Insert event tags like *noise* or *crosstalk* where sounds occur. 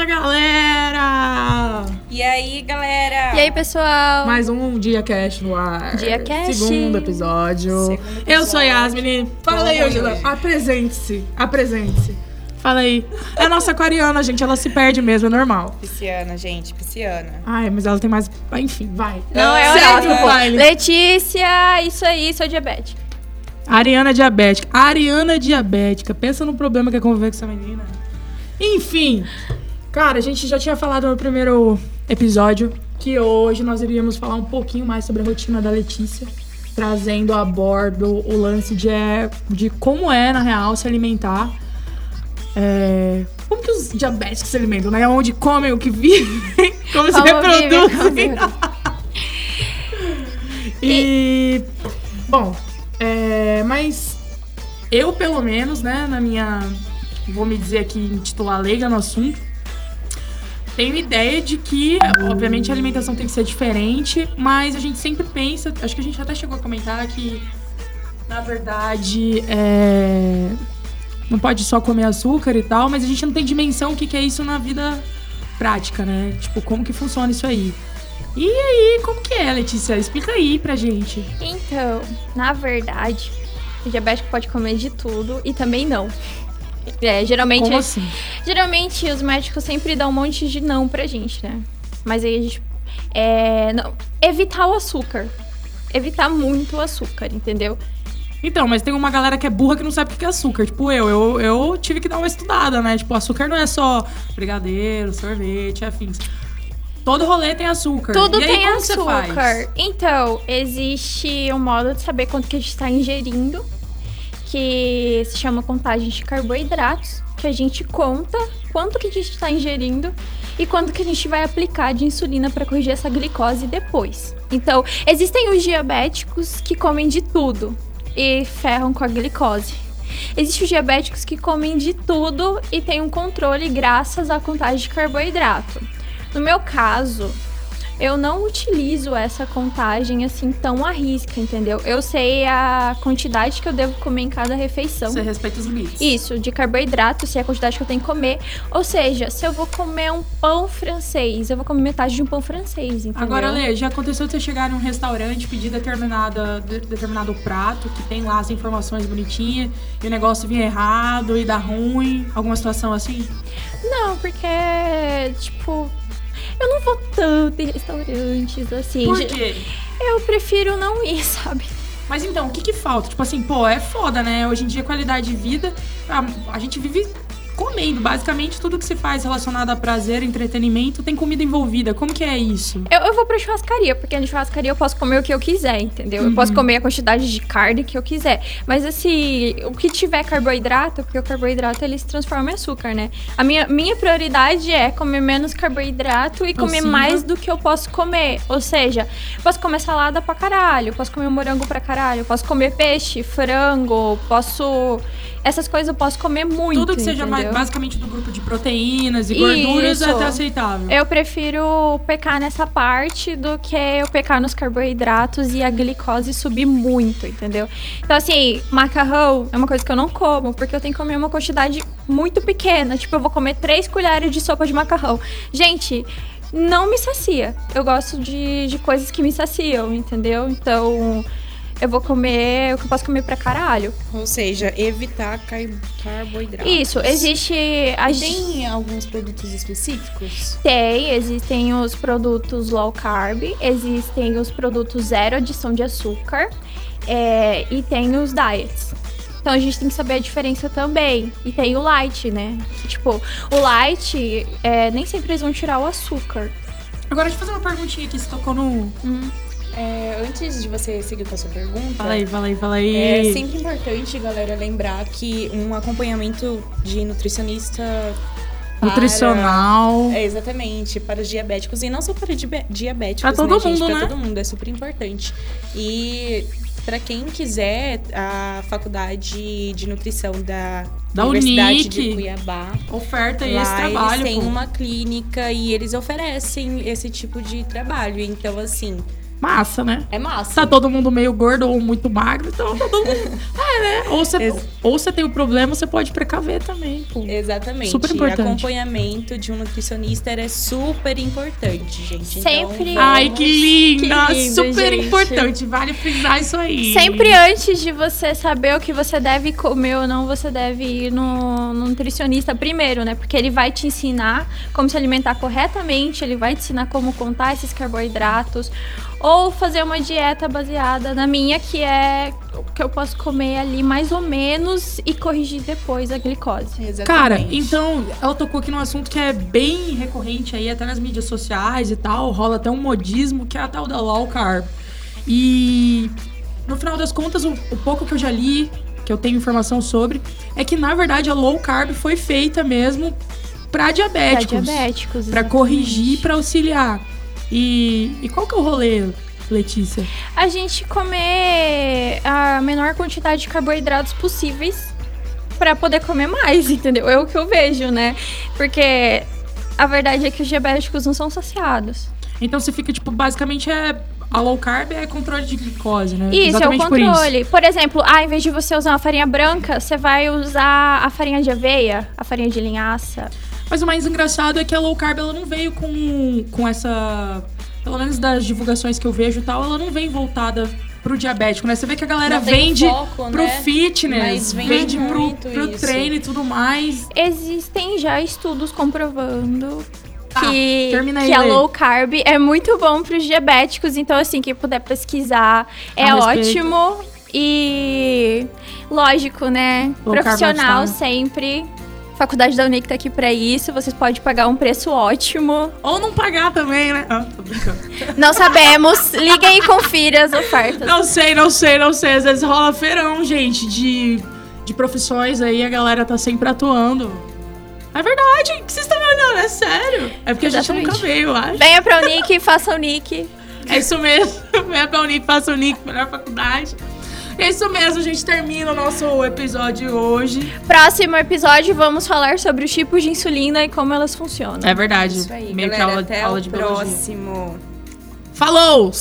Fala galera! E aí, galera? E aí, pessoal? Mais um Dia Cash no ar. Dia Cash. Segundo episódio. Segundo Eu sou a episódio. Yasmin. Fala aí, Angela. Apresente-se. Apresente-se. Fala aí. É a nossa aquariana, gente. Ela se perde mesmo, é normal. Pisciana, gente, pisciana. Ai, mas ela tem mais. Enfim, vai. Não, é Segue horóscopo. o baile. Letícia, isso aí, sou diabética. Ariana diabética. Ariana diabética. Pensa no problema que é conviver com essa menina. Enfim. Cara, a gente já tinha falado no primeiro episódio que hoje nós iríamos falar um pouquinho mais sobre a rotina da Letícia. Trazendo a bordo o lance de, é, de como é, na real, se alimentar. É, como que os diabéticos se alimentam, né? Onde comem, o que vivem, *laughs* como, se Como reproduzem. *laughs* E. Bom, é, mas eu, pelo menos, né, na minha. Vou me dizer aqui, intitular leiga no assunto. Tenho ideia de que, obviamente, a alimentação tem que ser diferente, mas a gente sempre pensa. Acho que a gente até chegou a comentar que, na verdade, é, não pode só comer açúcar e tal, mas a gente não tem dimensão o que, que é isso na vida prática, né? Tipo, como que funciona isso aí. E aí, como que é, Letícia? Explica aí pra gente. Então, na verdade, o diabético pode comer de tudo e também não. É, geralmente, Como assim? geralmente os médicos sempre dão um monte de não pra gente, né? Mas aí a gente. É, não, evitar o açúcar. Evitar muito o açúcar, entendeu? Então, mas tem uma galera que é burra que não sabe o que é açúcar. Tipo, eu, eu, eu tive que dar uma estudada, né? Tipo, açúcar não é só brigadeiro, sorvete, afins. Todo rolê tem açúcar. Tudo aí, tem açúcar. Então, existe um modo de saber quanto que a gente está ingerindo, que se chama contagem de carboidratos, que a gente conta quanto que a gente está ingerindo e quanto que a gente vai aplicar de insulina para corrigir essa glicose depois. Então, existem os diabéticos que comem de tudo e ferram com a glicose. Existem os diabéticos que comem de tudo e têm um controle graças à contagem de carboidrato. No meu caso, eu não utilizo essa contagem assim tão à risca, entendeu? Eu sei a quantidade que eu devo comer em cada refeição. Você respeita os limites. Isso, de carboidrato, se é a quantidade que eu tenho que comer. Ou seja, se eu vou comer um pão francês, eu vou comer metade de um pão francês, entendeu? Agora, Lê, já aconteceu de você chegar em um restaurante, pedir determinada, de- determinado prato, que tem lá as informações bonitinhas, e o negócio vir errado e dar ruim? Alguma situação assim? Não, porque, tipo, eu não vou tanto em restaurantes assim. Por quê? Eu prefiro não ir, *laughs* sabe? Mas então, o que que falta? Tipo assim, pô, é foda, né? Hoje em dia, qualidade de vida, a, a gente vive comendo. Basicamente, tudo que se faz relacionado a prazer, entretenimento, tem comida envolvida. Como que é isso? Eu, eu vou pra churrascaria, porque na churrascaria eu posso comer o que eu quiser, entendeu? Eu Uhum. posso comer a quantidade de carne que eu quiser. Mas assim, o que tiver carboidrato, porque o carboidrato ele se transforma em açúcar, né? A minha, minha prioridade é comer menos carboidrato e comer Possível. mais do que eu posso comer. Ou seja, eu posso comer salada pra caralho, posso comer morango pra caralho, posso comer peixe, frango, posso. Essas coisas eu posso comer muito. Tudo que seja mais, entendeu? basicamente do grupo de proteínas e gorduras é Isso. até aceitável. Eu prefiro pecar nessa parte do que eu pecar nos carboidratos e a glicose subir muito, entendeu? Então, assim, macarrão é uma coisa que eu não como, porque eu tenho que comer uma quantidade muito pequena. Tipo, eu vou comer três colheres de sopa de macarrão. Gente, não me sacia. Eu gosto de, de coisas que me saciam, entendeu? Então, eu vou comer o que eu posso comer pra caralho. Ou seja, evitar car carboidratos. Isso, existe. A Tem alguns produtos específicos? Tem, existem os produtos low carb, existem os produtos zero adição de açúcar é, e tem os diets. Então a gente tem que saber a diferença também. E tem o light, né? Que, tipo, o light, é, nem sempre eles vão tirar o açúcar. Agora, deixa eu fazer uma perguntinha aqui, você tocou no... É, antes de você seguir com a sua pergunta, Fala aí, fala aí, fala aí. é sempre importante, galera, lembrar que um acompanhamento de nutricionista para- Nutricional. É, exatamente, para os diabéticos. E não só para diabéticos, Pra todo né, gente? mundo, Pra né? todo mundo, é super importante. E para quem quiser, a faculdade de nutrição da, Da Universidade Unic. de Cuiabá. Oferta Lá esse trabalho, eles têm pô. uma clínica e eles oferecem esse tipo de trabalho. Então, assim, massa, né? É massa. Tá todo mundo meio gordo ou muito magro, então tá todo mundo. *laughs* É, né? Ou você, Ex- ou você tem o problema, você pode precaver também, pô. Exatamente. Super importante. Acompanhamento de um nutricionista é super importante, gente. Sempre- Então, Ai, que linda! Que lindo, Super gente. importante, vale frisar isso aí. Sempre antes de você saber o que você deve comer ou não, você deve ir no, no nutricionista primeiro, né? Porque ele vai te ensinar como se alimentar corretamente, ele vai te ensinar como contar esses carboidratos. Ou fazer uma dieta baseada na minha, que é o que eu posso comer ali mais ou menos e corrigir depois a glicose. Exatamente. Cara, então, ela tocou aqui num assunto que é bem recorrente aí, até nas mídias sociais e tal, rola até um modismo, que é a tal da low carb. E no final das contas, o, o pouco que eu já li, que eu tenho informação sobre, é que na verdade a low carb foi feita mesmo pra Pra diabéticos. diabéticos. Pra exatamente. corrigir, pra auxiliar. E, e qual que é o rolê, Letícia? A gente comer a menor quantidade de carboidratos possíveis pra poder comer mais, *laughs* entendeu? É o que eu vejo, né? Porque a verdade é que os diabéticos não são saciados. Então você fica, tipo, basicamente é. A low carb é controle de glicose, né? Isso, Exatamente é o por isso. controle. Por, exemplo, ah, em vez de você usar uma farinha branca, você vai usar a farinha de aveia, a farinha de linhaça. Mas o mais engraçado é que a low carb ela não veio com, com essa. Pelo menos das divulgações que eu vejo e tal, ela não vem voltada pro diabético, né? Você vê que a galera Não vende foco, pro né? fitness, Mas vende vende pro, pro isso. treino e tudo mais. Existem já estudos comprovando Tá, que, que a low carb é muito bom para os diabéticos. Então, assim, quem puder pesquisar é A respeito. ótimo. E lógico, né? Low Profissional sempre. Faculdade da Unic tá aqui pra isso. Vocês podem pagar um preço ótimo. Ou não pagar também, né? Ah, tô brincando. Não sabemos. Liguem e confira as ofertas. Não sei, não sei, não sei. Às vezes rola feirão, gente, de, de profissões aí, a galera tá sempre atuando. É verdade, o que vocês estão me olhando? É sério. É porque a gente Exatamente. nunca veio, eu acho. Venha pra Unic, faça Unic. É isso mesmo. *laughs* Venha pra Unip, faça Unip, melhor faculdade. É isso mesmo, a gente termina o nosso episódio hoje. Próximo episódio, vamos falar sobre os tipos de insulina e como elas funcionam. É verdade. Isso aí, Meio galera. que aula, Até aula o de biologia. próximo. Falou!